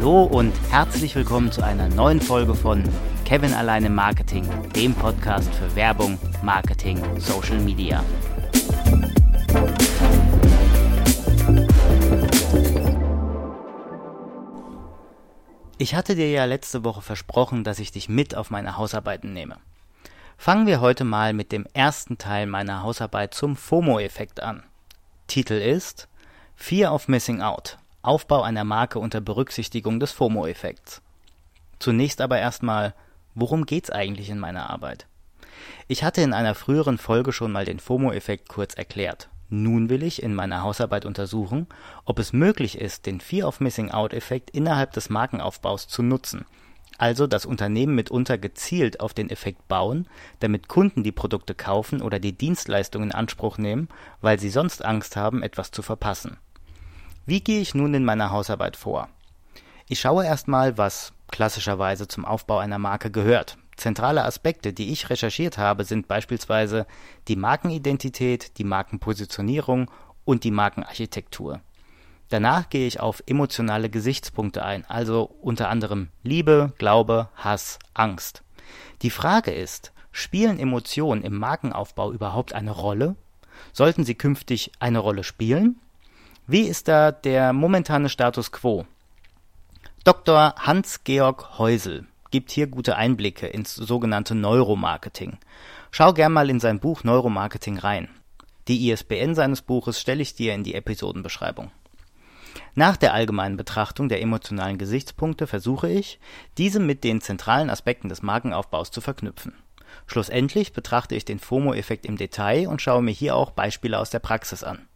Hallo und herzlich willkommen zu einer neuen Folge von Kevin alleine Marketing, dem Podcast für Werbung, Marketing, Social Media. Ich hatte dir ja letzte Woche versprochen, dass ich dich mit auf meine Hausarbeiten nehme. Fangen wir heute mal mit dem ersten Teil meiner Hausarbeit zum FOMO-Effekt an. Titel ist Fear of Missing Out. Aufbau einer Marke unter Berücksichtigung des FOMO-Effekts. Zunächst aber erstmal, worum geht's eigentlich in meiner Arbeit? Ich hatte in einer früheren Folge schon mal den FOMO-Effekt kurz erklärt. Nun will ich in meiner Hausarbeit untersuchen, ob es möglich ist, den Fear of Missing Out-Effekt innerhalb des Markenaufbaus zu nutzen. Also das Unternehmen mitunter gezielt auf den Effekt bauen, damit Kunden die Produkte kaufen oder die Dienstleistungen in Anspruch nehmen, weil sie sonst Angst haben, etwas zu verpassen. Wie gehe ich nun in meiner Hausarbeit vor? Ich schaue erstmal, was klassischerweise zum Aufbau einer Marke gehört. Zentrale Aspekte, die ich recherchiert habe, sind beispielsweise die Markenidentität, die Markenpositionierung und die Markenarchitektur. Danach gehe ich auf emotionale Gesichtspunkte ein, also unter anderem Liebe, Glaube, Hass, Angst. Die Frage ist, spielen Emotionen im Markenaufbau überhaupt eine Rolle? Sollten sie künftig eine Rolle spielen? Wie ist da der momentane Status quo? Dr. Hans-Georg Heusel gibt hier gute Einblicke ins sogenannte Neuromarketing. Schau gern mal in sein Buch Neuromarketing rein. Die ISBN seines Buches stelle ich dir in die Episodenbeschreibung. Nach der allgemeinen Betrachtung der emotionalen Gesichtspunkte versuche ich, diese mit den zentralen Aspekten des Markenaufbaus zu verknüpfen. Schlussendlich betrachte ich den FOMO-Effekt im Detail und schaue mir hier auch Beispiele aus der Praxis an.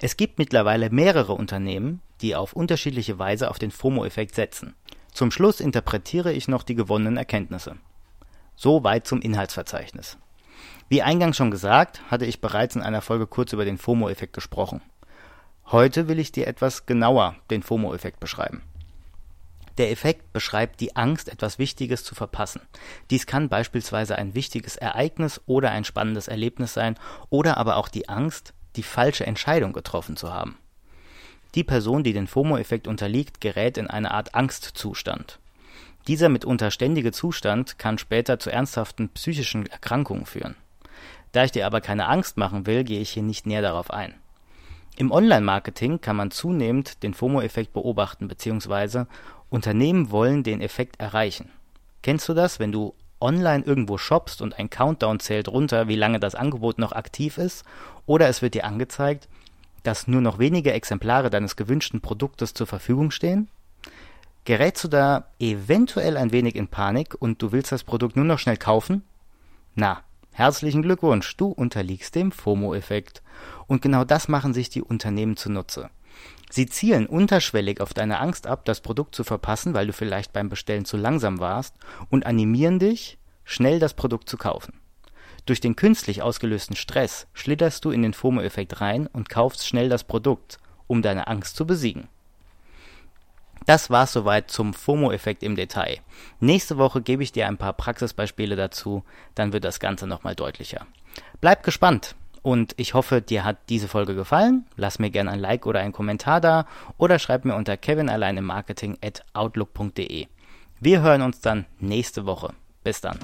Es gibt mittlerweile mehrere Unternehmen, die auf unterschiedliche Weise auf den FOMO-Effekt setzen. Zum Schluss interpretiere ich noch die gewonnenen Erkenntnisse. Soweit zum Inhaltsverzeichnis. Wie eingangs schon gesagt, hatte ich bereits in einer Folge kurz über den FOMO-Effekt gesprochen. Heute will ich dir etwas genauer den FOMO-Effekt beschreiben. Der Effekt beschreibt die Angst, etwas Wichtiges zu verpassen. Dies kann beispielsweise ein wichtiges Ereignis oder ein spannendes Erlebnis sein oder aber auch die Angst, die falsche Entscheidung getroffen zu haben. Die Person, die den FOMO-Effekt unterliegt, gerät in eine Art Angstzustand. Dieser mitunter ständige Zustand kann später zu ernsthaften psychischen Erkrankungen führen. Da ich dir aber keine Angst machen will, gehe ich hier nicht näher darauf ein. Im Online-Marketing kann man zunehmend den FOMO-Effekt beobachten bzw. Unternehmen wollen den Effekt erreichen. Kennst du das, wenn du online irgendwo shoppst und ein Countdown zählt runter, wie lange das Angebot noch aktiv ist, oder es wird dir angezeigt, dass nur noch wenige Exemplare deines gewünschten Produktes zur Verfügung stehen? Gerätst du da eventuell ein wenig in Panik und du willst das Produkt nur noch schnell kaufen? Na, herzlichen Glückwunsch, du unterliegst dem FOMO-Effekt. Und genau das machen sich die Unternehmen zunutze. Sie zielen unterschwellig auf deine Angst ab, das Produkt zu verpassen, weil du vielleicht beim Bestellen zu langsam warst, und animieren dich, schnell das Produkt zu kaufen. Durch den künstlich ausgelösten Stress schlitterst du in den FOMO-Effekt rein und kaufst schnell das Produkt, um deine Angst zu besiegen. Das war's soweit zum FOMO-Effekt im Detail. Nächste Woche gebe ich dir ein paar Praxisbeispiele dazu, dann wird das Ganze nochmal deutlicher. Bleib gespannt! Und ich hoffe, dir hat diese Folge gefallen. Lass mir gerne ein Like oder einen Kommentar da oder schreib mir unter kevinalleinemarketing at outlook.de. Wir hören uns dann nächste Woche. Bis dann.